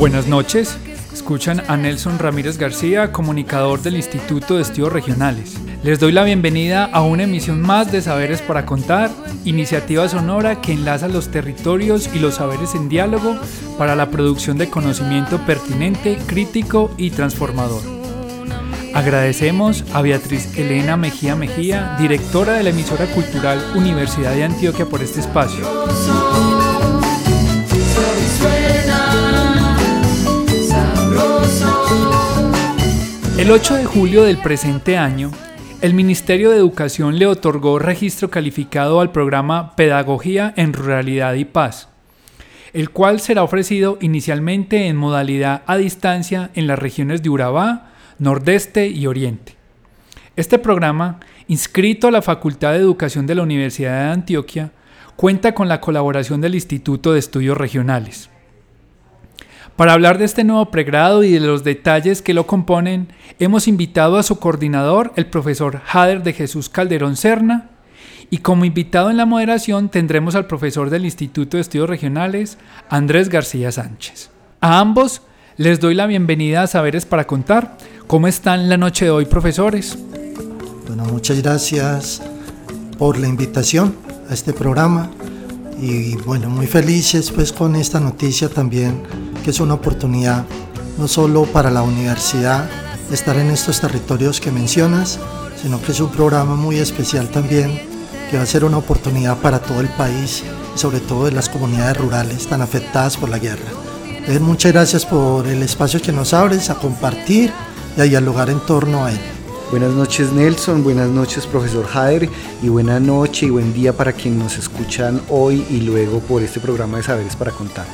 Buenas noches. Escuchan a Nelson Ramírez García, comunicador del Instituto de Estudios Regionales. Les doy la bienvenida a una emisión más de Saberes para Contar, iniciativa sonora que enlaza los territorios y los saberes en diálogo para la producción de conocimiento pertinente, crítico y transformador. Agradecemos a Beatriz Elena Mejía Mejía, directora de la emisora cultural Universidad de Antioquia, por este espacio. El 8 de julio del presente año, el Ministerio de Educación le otorgó registro calificado al programa Pedagogía en Ruralidad y Paz, el cual será ofrecido inicialmente en modalidad a distancia en las regiones de Urabá, Nordeste y Oriente. Este programa, inscrito a la Facultad de Educación de la Universidad de Antioquia, cuenta con la colaboración del Instituto de Estudios Regionales. Para hablar de este nuevo pregrado y de los detalles que lo componen, hemos invitado a su coordinador, el profesor Jader de Jesús Calderón Serna, y como invitado en la moderación tendremos al profesor del Instituto de Estudios Regionales, Andrés García Sánchez. A ambos les doy la bienvenida a Saberes para Contar. ¿Cómo están la noche de hoy, profesores? Bueno, muchas gracias por la invitación a este programa y bueno, muy felices pues con esta noticia también que es una oportunidad no solo para la universidad estar en estos territorios que mencionas, sino que es un programa muy especial también que va a ser una oportunidad para todo el país y sobre todo de las comunidades rurales tan afectadas por la guerra. Muchas gracias por el espacio que nos abres a compartir y a dialogar en torno a él. Buenas noches Nelson, buenas noches profesor Jader y buena noche y buen día para quienes nos escuchan hoy y luego por este programa de Saberes para Contar.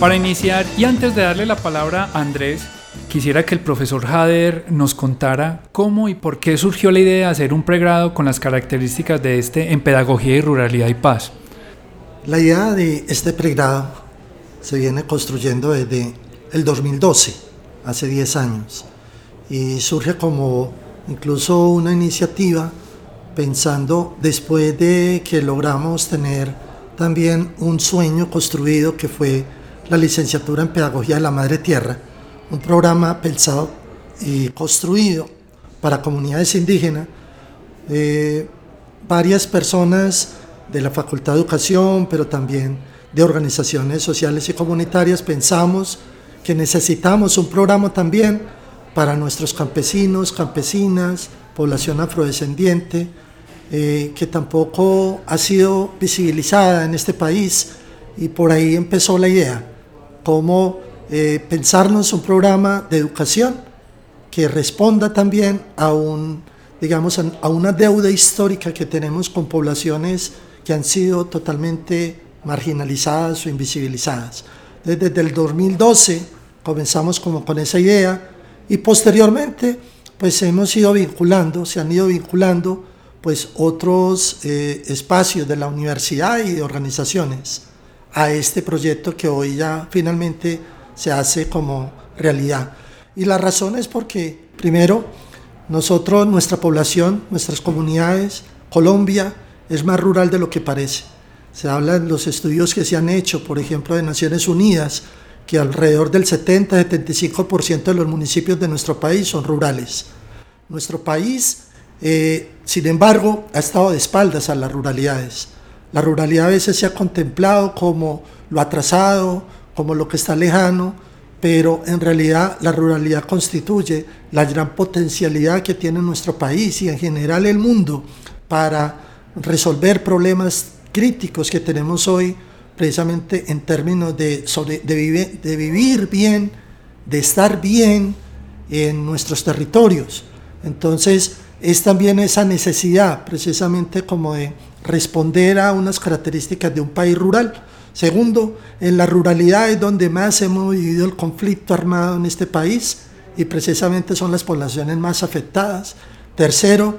Para iniciar y antes de darle la palabra a Andrés, quisiera que el profesor Jader nos contara cómo y por qué surgió la idea de hacer un pregrado con las características de este en Pedagogía y Ruralidad y Paz. La idea de este pregrado se viene construyendo desde el 2012, hace 10 años, y surge como incluso una iniciativa pensando después de que logramos tener también un sueño construido que fue la licenciatura en Pedagogía de la Madre Tierra, un programa pensado y construido para comunidades indígenas, eh, varias personas de la Facultad de Educación, pero también de organizaciones sociales y comunitarias, pensamos que necesitamos un programa también para nuestros campesinos, campesinas, población afrodescendiente, eh, que tampoco ha sido visibilizada en este país y por ahí empezó la idea, cómo eh, pensarnos un programa de educación que responda también a un digamos a una deuda histórica que tenemos con poblaciones que han sido totalmente marginalizadas o invisibilizadas. Desde, desde el 2012 comenzamos como con esa idea y posteriormente pues hemos ido vinculando, se han ido vinculando pues otros eh, espacios de la universidad y de organizaciones a este proyecto que hoy ya finalmente se hace como realidad. Y la razón es porque, primero, nosotros, nuestra población, nuestras comunidades, Colombia es más rural de lo que parece. Se habla en los estudios que se han hecho, por ejemplo, de Naciones Unidas, que alrededor del 70-75% de los municipios de nuestro país son rurales. Nuestro país, eh, sin embargo, ha estado de espaldas a las ruralidades. La ruralidad a veces se ha contemplado como lo atrasado, como lo que está lejano, pero en realidad la ruralidad constituye la gran potencialidad que tiene nuestro país y en general el mundo para resolver problemas críticos que tenemos hoy precisamente en términos de, de, vivir bien, de estar bien en nuestros territorios. Entonces, es también esa necesidad precisamente como de responder a unas características de un país rural. Segundo, en la ruralidad es donde más hemos vivido el conflicto armado en este país y precisamente son las poblaciones más afectadas. Tercero,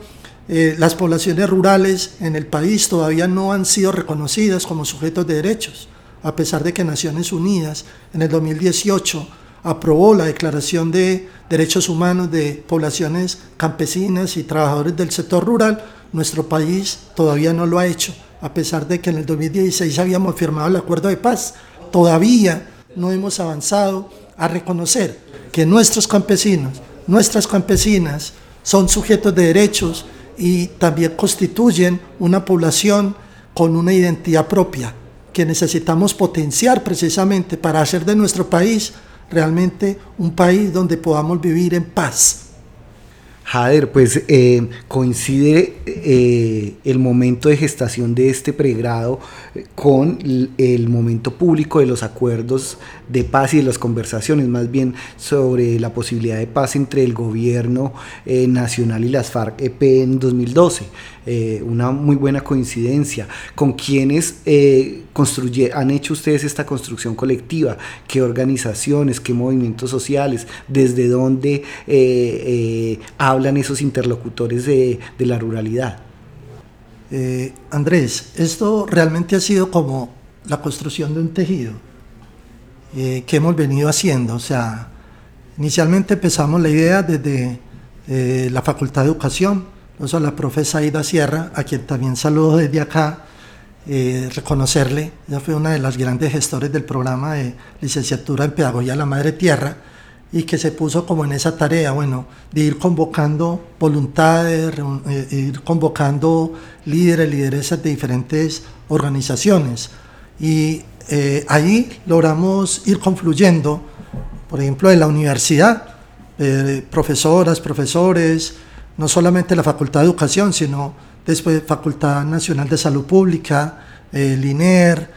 eh, las poblaciones rurales en el país todavía no han sido reconocidas como sujetos de derechos, a pesar de que Naciones Unidas en el 2018 aprobó la Declaración de Derechos Humanos de Poblaciones Campesinas y Trabajadores del Sector Rural, nuestro país todavía no lo ha hecho, a pesar de que en el 2016 habíamos firmado el acuerdo de paz. Todavía no hemos avanzado a reconocer que nuestros campesinos, nuestras campesinas son sujetos de derechos y también constituyen una población con una identidad propia que necesitamos potenciar precisamente para hacer de nuestro país realmente un país donde podamos vivir en paz. Jader, pues eh, coincide eh, el momento de gestación de este pregrado eh, con el momento público de los acuerdos de paz y de las conversaciones, más bien sobre la posibilidad de paz entre el gobierno nacional y las FARC-EP en 2012. una muy buena coincidencia. ¿Con quienes han hecho ustedes esta construcción colectiva? ¿Qué organizaciones, qué movimientos sociales? ¿Desde dónde hablan esos interlocutores de, la ruralidad. Eh, Andrés, esto realmente ha sido como la construcción de un tejido eh, que hemos venido haciendo. O sea, inicialmente empezamos la idea desde eh, la Facultad de Educación, o la profesora Aida Sierra, a quien también saludo desde acá, reconocerle, ella fue una de las grandes gestores del programa de licenciatura en Pedagogía de la Madre Tierra, y que se puso como en esa tarea, bueno, de ir convocando voluntades, eh, ir convocando líderes, lideresas de diferentes organizaciones. Y eh, ahí logramos ir confluyendo, por ejemplo, en la universidad, eh, profesoras, profesores, no solamente la Facultad de Educación, sino después Facultad Nacional de Salud Pública, el INER,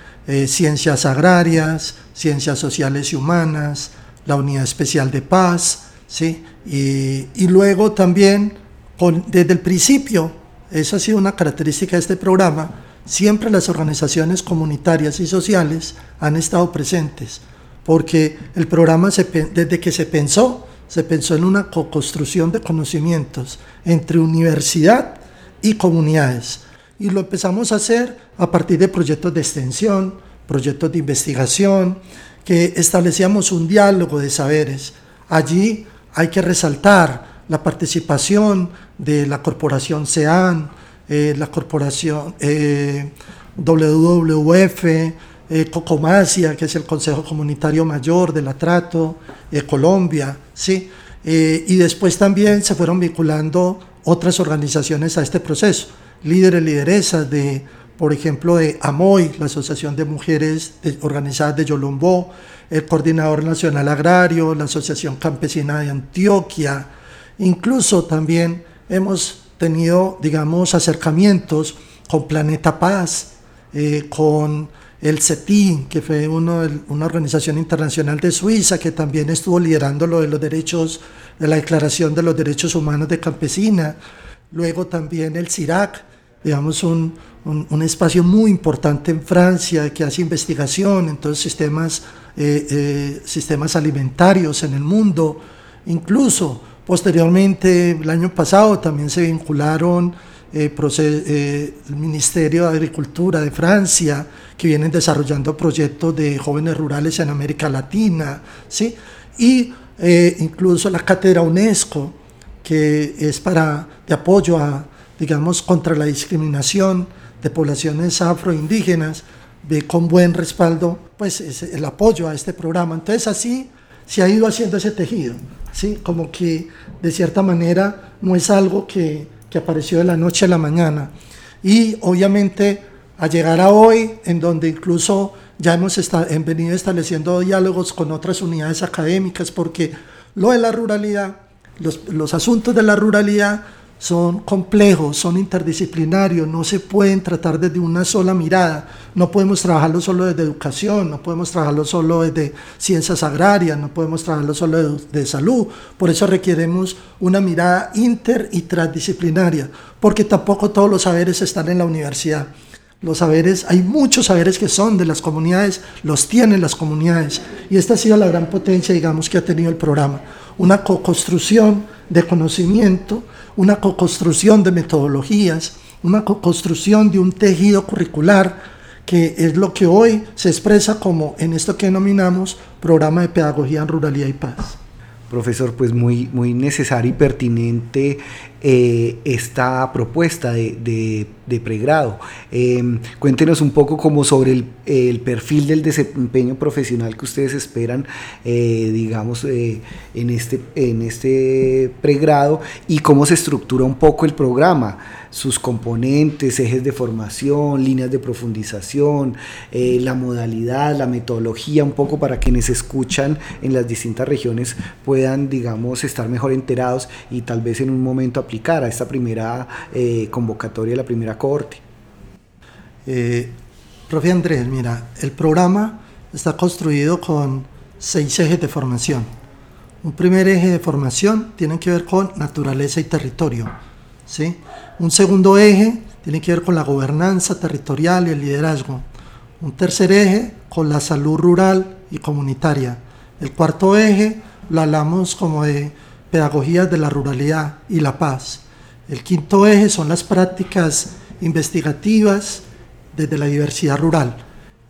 Ciencias Agrarias, Ciencias Sociales y Humanas, la Unidad Especial de Paz, ¿sí? y, luego también, con, desde el principio, esa ha sido una característica de este programa, siempre las organizaciones comunitarias y sociales han estado presentes, porque el programa desde que se pensó, se pensó en una co-construcción de conocimientos entre universidad y comunidades. Y lo empezamos a hacer a partir de proyectos de extensión, proyectos de investigación, que establecíamos un diálogo de saberes. Allí hay que resaltar la participación de la corporación CEAN, eh, la corporación eh, WWF, eh, Cocomasia, que es el Consejo Comunitario Mayor de la Trato, Colombia, ¿sí? y después también se fueron vinculando otras organizaciones a este proceso, líderes, lideresas de por ejemplo, de AMOI, la Asociación de Mujeres Organizadas de Yolombó, el Coordinador Nacional Agrario, la Asociación Campesina de Antioquia. Incluso también hemos tenido, digamos, acercamientos con Planeta Paz, eh, con el CETI, que fue uno una organización internacional de Suiza que también estuvo liderando lo de los derechos, de la Declaración de los Derechos Humanos de Campesina. Luego también el CIRAC, digamos, un, un, espacio muy importante en Francia que hace investigación en todos sistemas, eh, eh, sistemas alimentarios en el mundo. Incluso posteriormente, el año pasado, también se vincularon eh, el Ministerio de Agricultura de Francia, que vienen desarrollando proyectos de jóvenes rurales en América Latina, ¿sí? y incluso la cátedra UNESCO, que es para de apoyo a, digamos, contra la discriminación de poblaciones afroindígenas, ve con buen respaldo pues el apoyo a este programa. Entonces así se ha ido haciendo ese tejido, ¿sí? como que de cierta manera no es algo que, que apareció de la noche a la mañana. Y obviamente a llegar a hoy, en donde incluso ya hemos hem venido estableciendo diálogos con otras unidades académicas porque lo de la ruralidad, los, los asuntos de la ruralidad son complejos, son interdisciplinarios, no se pueden tratar desde una sola mirada, no podemos trabajarlo solo desde educación, no podemos trabajarlo solo desde ciencias agrarias, no podemos trabajarlo solo de, de salud, por eso requeremos una mirada inter y transdisciplinaria, porque tampoco todos los saberes están en la universidad. Los saberes, hay muchos saberes que son de las comunidades, los tienen las comunidades. Y esta ha sido la gran potencia, digamos, que ha tenido el programa. Una co-construcción de conocimiento, una co-construcción de metodologías, una co-construcción de un tejido curricular, que es lo que hoy se expresa como en esto que denominamos Programa de Pedagogía en Ruralidad y Paz. Profesor, pues muy, muy necesaria y pertinente eh, esta propuesta de, de- pregrado. Eh, cuéntenos un poco como sobre el, el perfil del desempeño profesional que ustedes esperan, eh, digamos, eh, en, este, en este pregrado y cómo se estructura un poco el programa, sus componentes, ejes de formación, líneas de profundización, eh, la modalidad, la metodología, un poco para quienes escuchan en las distintas regiones puedan, digamos, estar mejor enterados y tal vez en un momento aplicar a esta primera eh, convocatoria, la primera cohorte. Eh, profe Andrés, mira, el programa está construido con seis ejes de formación. Un primer eje de formación tiene que ver con naturaleza y territorio. Un segundo eje tiene que ver con la gobernanza territorial y el liderazgo. Un tercer eje con la salud rural y comunitaria. El cuarto eje lo hablamos como de pedagogías de la ruralidad y la paz. El quinto eje son las prácticas investigativas desde la diversidad rural.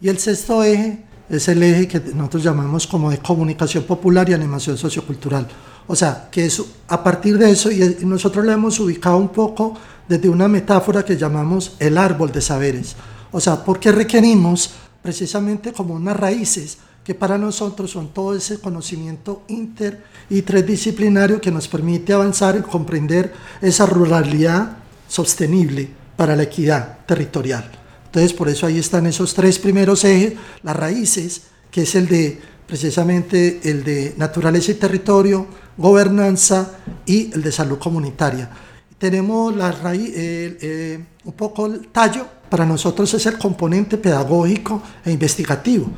Y el sexto eje es el eje que nosotros llamamos como de comunicación popular y animación sociocultural. O sea, que es a partir de eso, y nosotros lo hemos ubicado un poco desde una metáfora que llamamos el árbol de saberes. O sea, porque requerimos precisamente como unas raíces que para nosotros son todo ese conocimiento inter y transdisciplinario que nos permite avanzar y comprender esa ruralidad sostenible para la equidad territorial. Entonces, por eso ahí están esos tres primeros ejes, las raíces, que es el de precisamente el de naturaleza y territorio, gobernanza y el de salud comunitaria. Tenemos la raíz, eh, eh, un poco el tallo, para nosotros es el componente pedagógico e investigativo,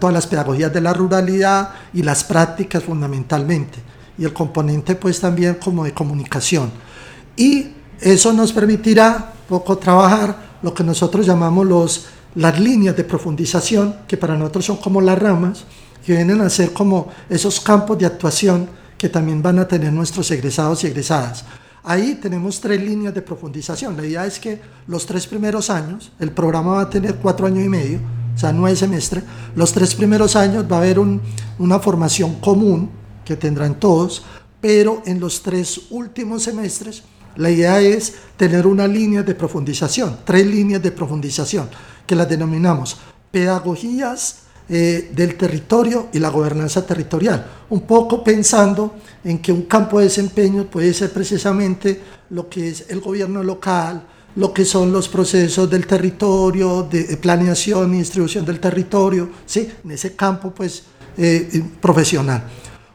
todas las pedagogías de la ruralidad y las prácticas fundamentalmente, y el componente pues también como de comunicación. Y eso nos permitirá poco trabajar lo que nosotros llamamos los, las líneas de profundización, que para nosotros son como las ramas, que vienen a ser como esos campos de actuación que también van a tener nuestros egresados y egresadas. Ahí tenemos tres líneas de profundización. La idea es que los tres primeros años, el programa va a tener cuatro años y medio, o sea, nueve semestres, los tres primeros años va a haber un, una formación común que tendrán todos, pero en los tres últimos semestres la idea es tener una línea de profundización, tres líneas de profundización, que las denominamos pedagogías eh, del territorio y la gobernanza territorial, un poco pensando en que un campo de desempeño puede ser precisamente lo que es el gobierno local, lo que son los procesos del territorio, de planeación y distribución del territorio, ¿sí? en ese campo pues, eh, profesional.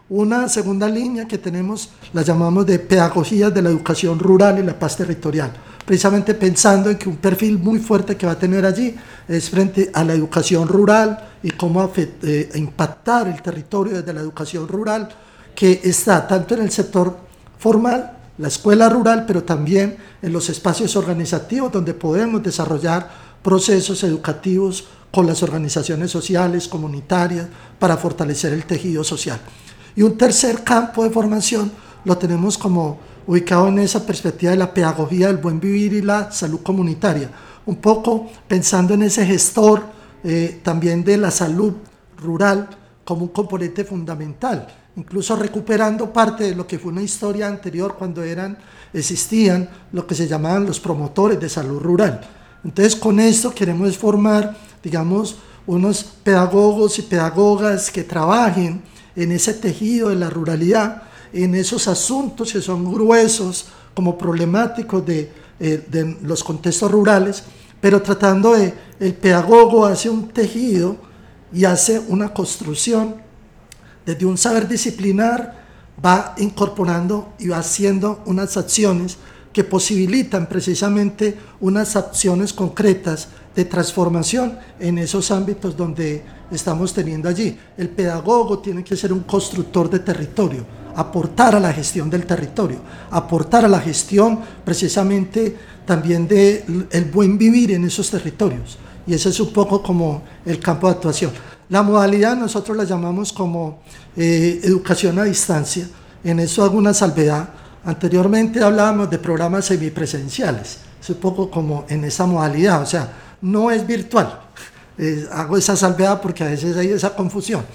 Una segunda línea que tenemos la llamamos de pedagogías de la educación rural y la paz territorial, precisamente pensando en que un perfil muy fuerte que va a tener allí es frente a la educación rural y cómo eh, impactar el territorio desde la educación rural, que está tanto en el sector formal, la escuela rural, pero también en los espacios organizativos donde podemos desarrollar procesos educativos con las organizaciones sociales, comunitarias, para fortalecer el tejido social. Y un tercer campo de formación lo tenemos como ubicado en esa perspectiva de la pedagogía del buen vivir y la salud comunitaria, un poco pensando en ese gestor eh, también de la salud rural como un componente fundamental, incluso recuperando parte de lo que fue una historia anterior cuando eran, existían lo que se llamaban los promotores de salud rural. Entonces con esto queremos formar, digamos, unos pedagogos y pedagogas que trabajen en ese tejido de la ruralidad, en esos asuntos que son gruesos como problemáticos de, eh, de los contextos rurales, pero tratando de, el pedagogo hace un tejido y hace una construcción desde un saber disciplinar, va incorporando y va haciendo unas acciones que posibilitan precisamente unas acciones concretas de transformación en esos ámbitos donde estamos teniendo allí. El pedagogo tiene que ser un constructor de territorio, aportar a la gestión del territorio, aportar a la gestión precisamente también del el buen vivir en esos territorios. Y ese es un poco como el campo de actuación. La modalidad nosotros la llamamos como eh, educación a distancia. En eso hago una salvedad. Anteriormente hablábamos de programas semipresenciales. Es un poco como en esa modalidad. O sea, no es virtual. Eh, hago esa salvedad porque a veces hay esa confusión.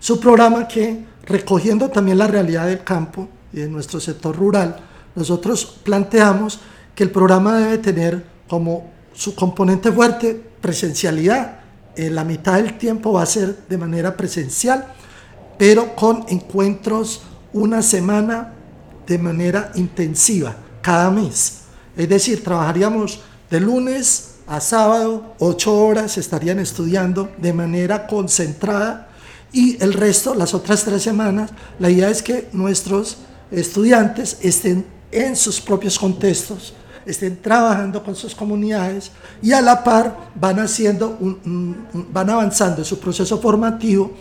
Su programa que, recogiendo también la realidad del campo y de nuestro sector rural, nosotros planteamos que el programa debe tener como su componente fuerte presencialidad. En la mitad del tiempo va a ser de manera presencial, pero con encuentros una semana de manera intensiva, cada mes. Es decir, trabajaríamos de lunes a sábado, ocho horas estarían estudiando de manera concentrada y el resto, las otras tres semanas, la idea es que nuestros estudiantes estén en sus propios contextos, estén trabajando con sus comunidades y a la par van, haciendo van avanzando en su proceso formativo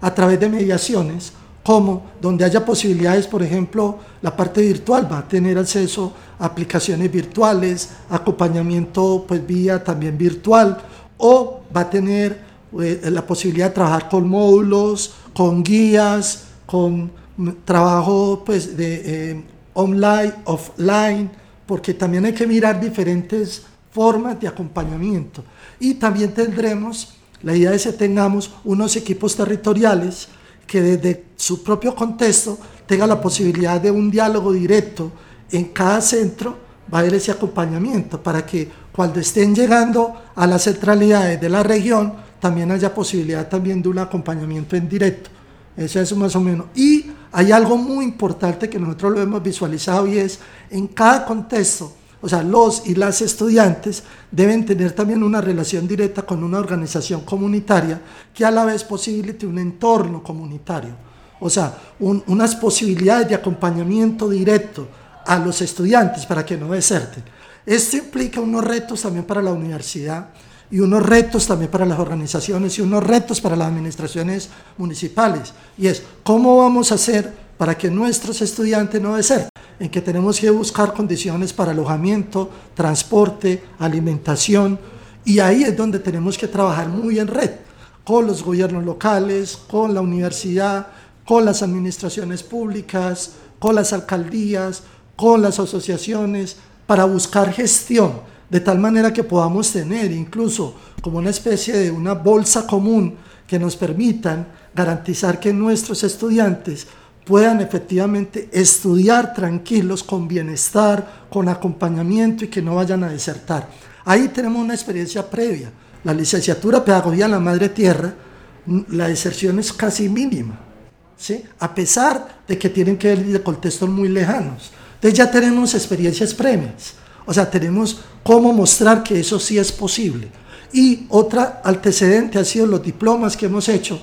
a través de mediaciones como donde haya posibilidades, por ejemplo, la parte virtual va a tener acceso a aplicaciones virtuales, acompañamiento pues vía también virtual, o va a tener eh, la posibilidad de trabajar con módulos, con guías, con trabajo pues de eh, online, offline, porque también hay que mirar diferentes formas de acompañamiento. Y también tendremos, la idea es que tengamos unos equipos territoriales que desde su propio contexto tenga la posibilidad de un diálogo directo en cada centro, va a haber ese acompañamiento para que cuando estén llegando a las centralidades de la región, también haya posibilidad también de un acompañamiento en directo. Eso es más o menos. Y hay algo muy importante que nosotros lo hemos visualizado y es en cada contexto o sea, los y las estudiantes deben tener también una relación directa con una organización comunitaria que a la vez posibilite un entorno comunitario. O sea, unas posibilidades de acompañamiento directo a los estudiantes para que no deserten. Esto implica unos retos también para la universidad y unos retos también para las organizaciones y unos retos para las administraciones municipales. Y es, ¿cómo vamos a hacer para que nuestros estudiantes no deserten? en que tenemos que buscar condiciones para alojamiento, transporte, alimentación, y ahí es donde tenemos que trabajar muy en red, con los gobiernos locales, con la universidad, con las administraciones públicas, con las alcaldías, con las asociaciones, para buscar gestión, de tal manera que podamos tener incluso como una especie de una bolsa común que nos permitan garantizar que nuestros estudiantes puedan efectivamente estudiar tranquilos, con bienestar, con acompañamiento y que no vayan a desertar. Ahí tenemos una experiencia previa. La licenciatura Pedagogía en la Madre Tierra, la deserción es casi mínima, ¿sí? a pesar de que tienen que venir de contextos muy lejanos. Entonces ya tenemos experiencias previas, o sea, tenemos cómo mostrar que eso sí es posible. Y otra antecedente ha sido los diplomas que hemos hecho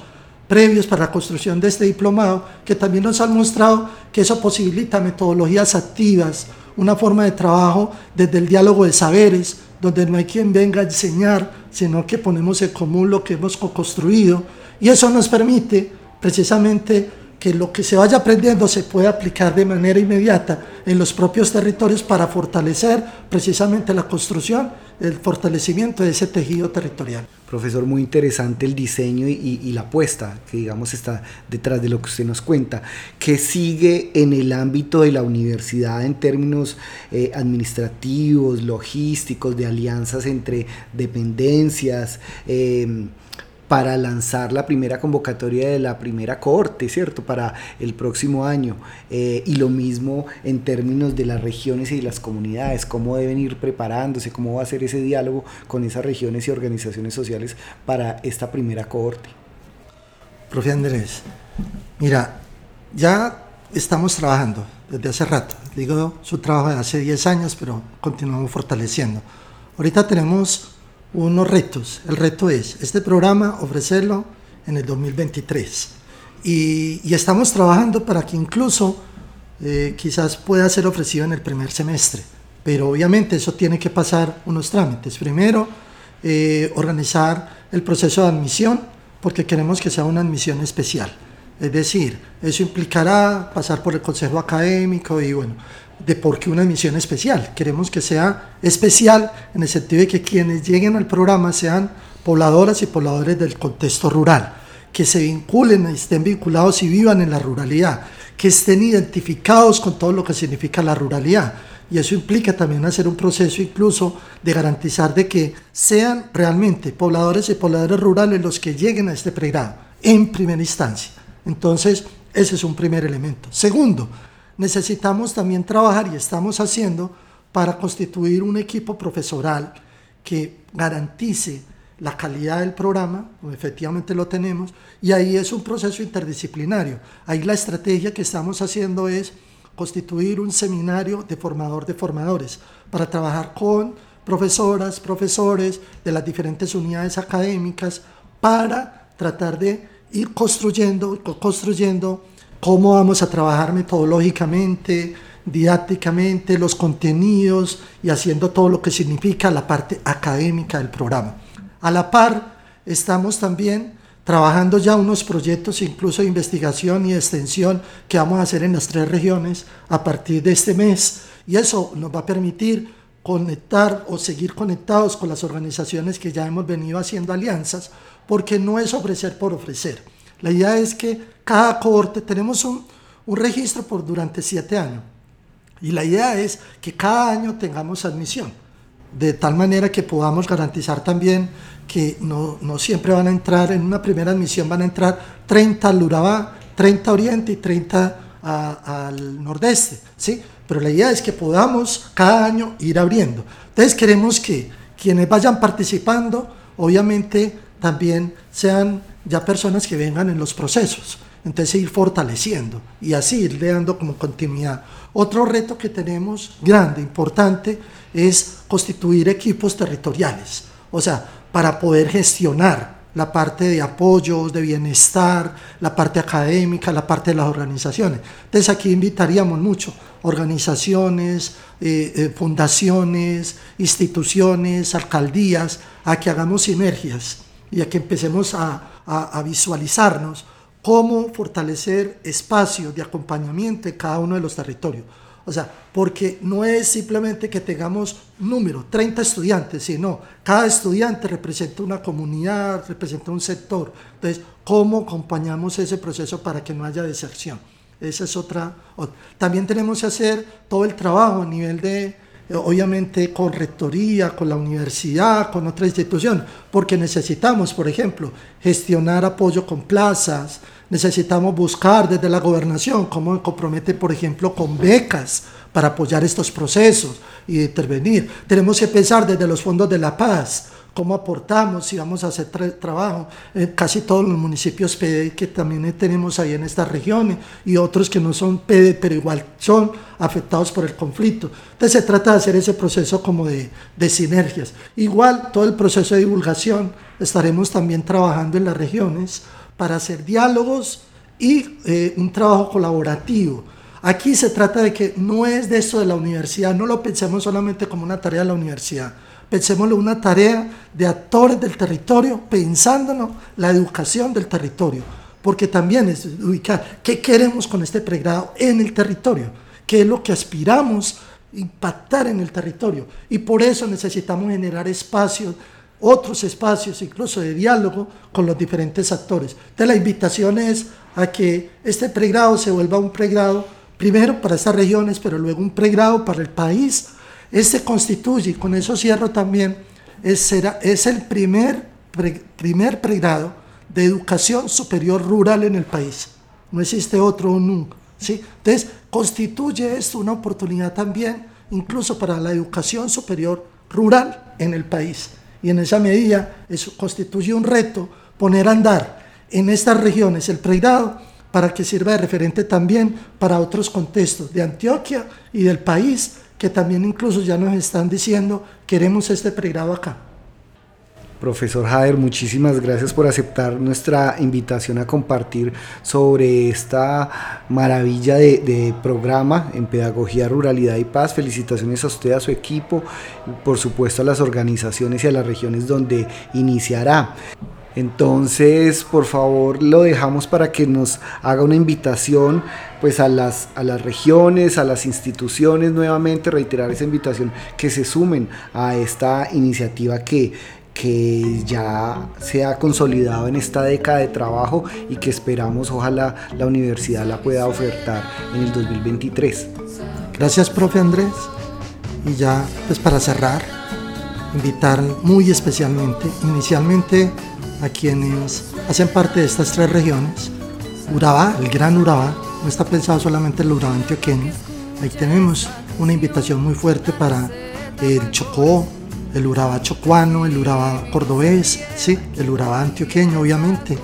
previos para la construcción de este diplomado, que también nos han mostrado que eso posibilita metodologías activas, una forma de trabajo desde el diálogo de saberes, donde no hay quien venga a enseñar, sino que ponemos en común lo que hemos construido, y eso nos permite precisamente que lo que se vaya aprendiendo se pueda aplicar de manera inmediata en los propios territorios para fortalecer precisamente la construcción, el fortalecimiento de ese tejido territorial. Profesor, muy interesante el diseño y, la apuesta que digamos está detrás de lo que usted nos cuenta. ¿Qué sigue en el ámbito de la universidad en términos eh, administrativos, logísticos, de alianzas entre dependencias? Eh, para lanzar la primera convocatoria de la primera cohorte, ¿cierto? Para el próximo año. Eh, y lo mismo en términos de las regiones y las comunidades, cómo deben ir preparándose, cómo va a ser ese diálogo con esas regiones y organizaciones sociales para esta primera cohorte. Profe Andrés, mira, ya estamos trabajando desde hace rato. Digo su trabajo de hace 10 años, pero continuamos fortaleciendo. Ahorita tenemos unos retos. El reto es este programa ofrecerlo en el 2023. Y, estamos trabajando para que incluso eh, quizás pueda ser ofrecido en el primer semestre, pero obviamente eso tiene que pasar unos trámites. Primero, eh, organizar el proceso de admisión, porque queremos que sea una admisión especial. Es decir, eso implicará pasar por el consejo académico y bueno, de por qué una admisión especial. Queremos que sea especial en el sentido de que quienes lleguen al programa sean pobladoras y pobladores del contexto rural, que se vinculen, estén vinculados y vivan en la ruralidad, que estén identificados con todo lo que significa la ruralidad. Y eso implica también hacer un proceso incluso de garantizar de que sean realmente pobladores y pobladores rurales los que lleguen a este pregrado en primera instancia. Entonces, ese es un primer elemento. Segundo, necesitamos también trabajar y estamos haciendo para constituir un equipo profesoral que garantice la calidad del programa, efectivamente lo tenemos, y ahí es un proceso interdisciplinario. Ahí la estrategia que estamos haciendo es constituir un seminario de formador de formadores para trabajar con profesoras, profesores de las diferentes unidades académicas para tratar de ir construyendo, construyendo cómo vamos a trabajar metodológicamente, didácticamente, los contenidos y haciendo todo lo que significa la parte académica del programa. A la par, estamos también trabajando ya unos proyectos incluso de investigación y extensión que vamos a hacer en las tres regiones a partir de este mes y eso nos va a permitir conectar o seguir conectados con las organizaciones que ya hemos venido haciendo alianzas porque no es ofrecer por ofrecer. La idea es que cada cohorte tenemos un, un registro por durante siete años y la idea es que cada año tengamos admisión de tal manera que podamos garantizar también que no, no, siempre van a entrar, en una primera admisión van a entrar 30 al Urabá, 30 Oriente y 30 al Nordeste, ¿sí? Pero la idea es que podamos cada año ir abriendo. Entonces queremos que quienes vayan participando, obviamente también sean ya personas que vengan en los procesos. Entonces ir fortaleciendo y así ir dando como continuidad. Otro reto que tenemos grande, importante, es constituir equipos territoriales, o sea, para poder gestionar la parte de apoyos, de bienestar, la parte académica, la parte de las organizaciones. Entonces aquí invitaríamos mucho organizaciones, eh, eh, fundaciones, instituciones, alcaldías, a que hagamos sinergias y a que empecemos a, a, visualizarnos cómo fortalecer espacios de acompañamiento en cada uno de los territorios. O sea, porque no es simplemente que tengamos número, 30 estudiantes, sino cada estudiante representa una comunidad, representa un sector. Entonces, ¿cómo acompañamos ese proceso para que no haya deserción? Esa es otra. También tenemos que hacer todo el trabajo a nivel de, obviamente, con rectoría, con la universidad, con otra institución, porque necesitamos, por ejemplo, gestionar apoyo con plazas, necesitamos buscar desde la gobernación cómo me compromete, por ejemplo, con becas para apoyar estos procesos y intervenir. Tenemos que pensar desde los fondos de la paz, cómo aportamos si vamos a hacer trabajo en casi todos los municipios PD que también tenemos ahí en estas regiones y otros que no son PD, pero igual son afectados por el conflicto. Entonces se trata de hacer ese proceso como de, de sinergias. Igual todo el proceso de divulgación estaremos también trabajando en las regiones para hacer diálogos y eh, un trabajo colaborativo. Aquí se trata de que no es de eso de la universidad, no lo pensemos solamente como una tarea de la universidad, pensémoslo una tarea de actores del territorio, pensándolo la educación del territorio, porque también es ubicar qué queremos con este pregrado en el territorio, qué es lo que aspiramos impactar en el territorio, y por eso necesitamos generar espacios otros espacios, incluso de diálogo con los diferentes actores. Entonces la invitación es a que este pregrado se vuelva un pregrado, primero para estas regiones, pero luego un pregrado para el país. Este constituye, con eso cierro también, es, será, es el primer, primer pregrado de educación superior rural en el país. No existe otro nunca. ¿sí? Entonces, constituye esto una oportunidad también, incluso para la educación superior rural en el país y en esa medida eso constituye un reto poner a andar en estas regiones el pregrado para que sirva de referente también para otros contextos de Antioquia y del país que también incluso ya nos están diciendo queremos este pregrado acá. Profesor Jader, muchísimas gracias por aceptar nuestra invitación a compartir sobre esta maravilla de, de, programa en Pedagogía, Ruralidad y Paz. Felicitaciones a usted, a su equipo, por supuesto a las organizaciones y a las regiones donde iniciará. Entonces, por favor, lo dejamos para que nos haga una invitación pues a las, a las regiones, a las instituciones nuevamente, reiterar esa invitación que se sumen a esta iniciativa que, que ya se ha consolidado en esta década de trabajo y que esperamos ojalá la universidad la pueda ofertar en el 2023. Gracias, profe Andrés. Y ya, pues para cerrar, invitar muy especialmente, inicialmente a quienes hacen parte de estas tres regiones. Urabá, el gran Urabá, no está pensado solamente en el Urabá antioqueño. Ahí tenemos una invitación muy fuerte para el Chocó, el Urabá chocuano, el Urabá cordobés, sí, el Urabá antioqueño, obviamente,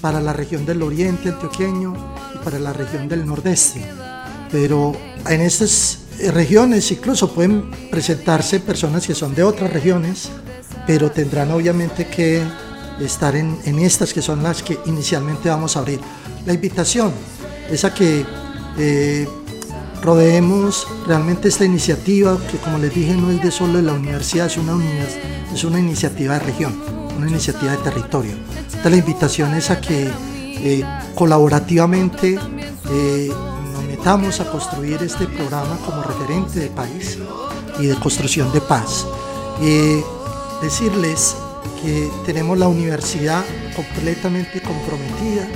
para la región del oriente antioqueño y para la región del nordeste. Pero en estas regiones incluso pueden presentarse personas que son de otras regiones, pero tendrán obviamente que estar en, en, estas que son las que inicialmente vamos a abrir. La invitación es a que eh, rodeemos realmente esta iniciativa, que como les dije no es de solo de la universidad, es una, es una iniciativa de región, una iniciativa de territorio. La invitación es a que eh, colaborativamente eh, nos metamos a construir este programa como referente de país y de construcción de paz. decirles que tenemos la universidad completamente comprometida,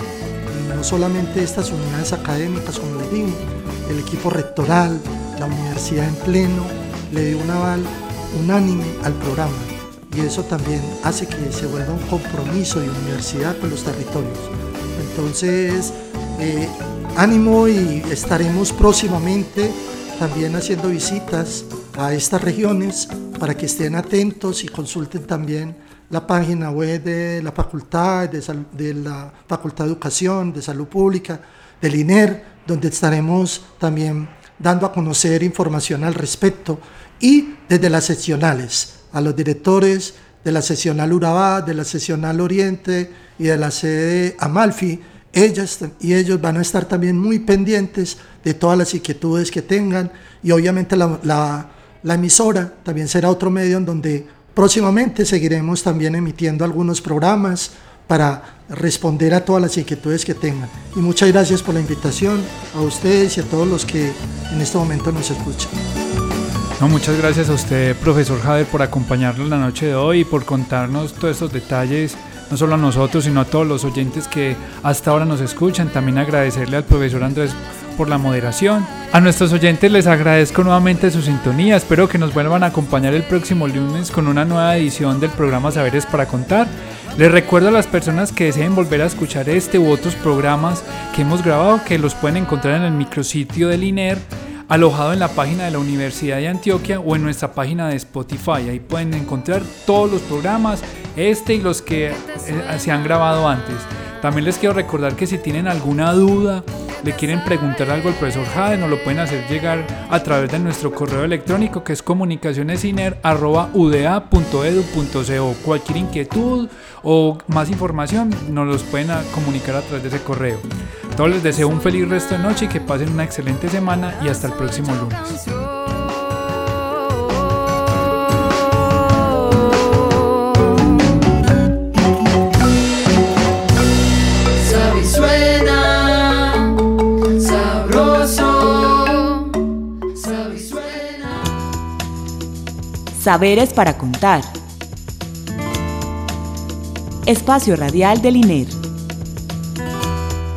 solamente estas unidades académicas, como les digo, el equipo rectoral, la universidad en pleno, le dio un aval unánime al programa y eso también hace que se vuelva un compromiso de universidad con los territorios. Entonces, eh, ánimo y estaremos próximamente también haciendo visitas a estas regiones para que estén atentos y consulten también la página web de la facultad, de, de, la Facultad de Educación, de Salud Pública, del INER, donde estaremos también dando a conocer información al respecto y desde las seccionales, a los directores de la seccional Urabá, de la seccional Oriente y de la sede Amalfi, ellas y ellos van a estar también muy pendientes de todas las inquietudes que tengan y obviamente la, la, la emisora también será otro medio en donde Próximamente seguiremos también emitiendo algunos programas para responder a todas las inquietudes que tengan. Y muchas gracias por la invitación a ustedes y a todos los que en este momento nos escuchan. No, muchas gracias a usted, profesor Jader, por acompañarnos la noche de hoy y por contarnos todos estos detalles, no solo a nosotros, sino a todos los oyentes que hasta ahora nos escuchan. También agradecerle al profesor Andrés por la moderación. A nuestros oyentes les agradezco nuevamente su sintonía, espero que nos vuelvan a acompañar el próximo lunes con una nueva edición del programa Saberes para Contar. Les recuerdo a las personas que deseen volver a escuchar este u otros programas que hemos grabado que los pueden encontrar en el micrositio del INER alojado en la página de la Universidad de Antioquia o en nuestra página de Spotify. Ahí pueden encontrar todos los programas, este y los que eh, se han grabado antes. También les quiero recordar que si tienen alguna duda, le quieren preguntar algo al profesor Jade, nos lo pueden hacer llegar a través de nuestro correo electrónico que es comunicacionesiner.uda.edu.co. Cualquier inquietud o más información nos los pueden comunicar a través de ese correo. Todos les deseo un feliz resto de noche y que pasen una excelente semana y hasta el próximo lunes. Saberes para contar. Espacio Radial del INER.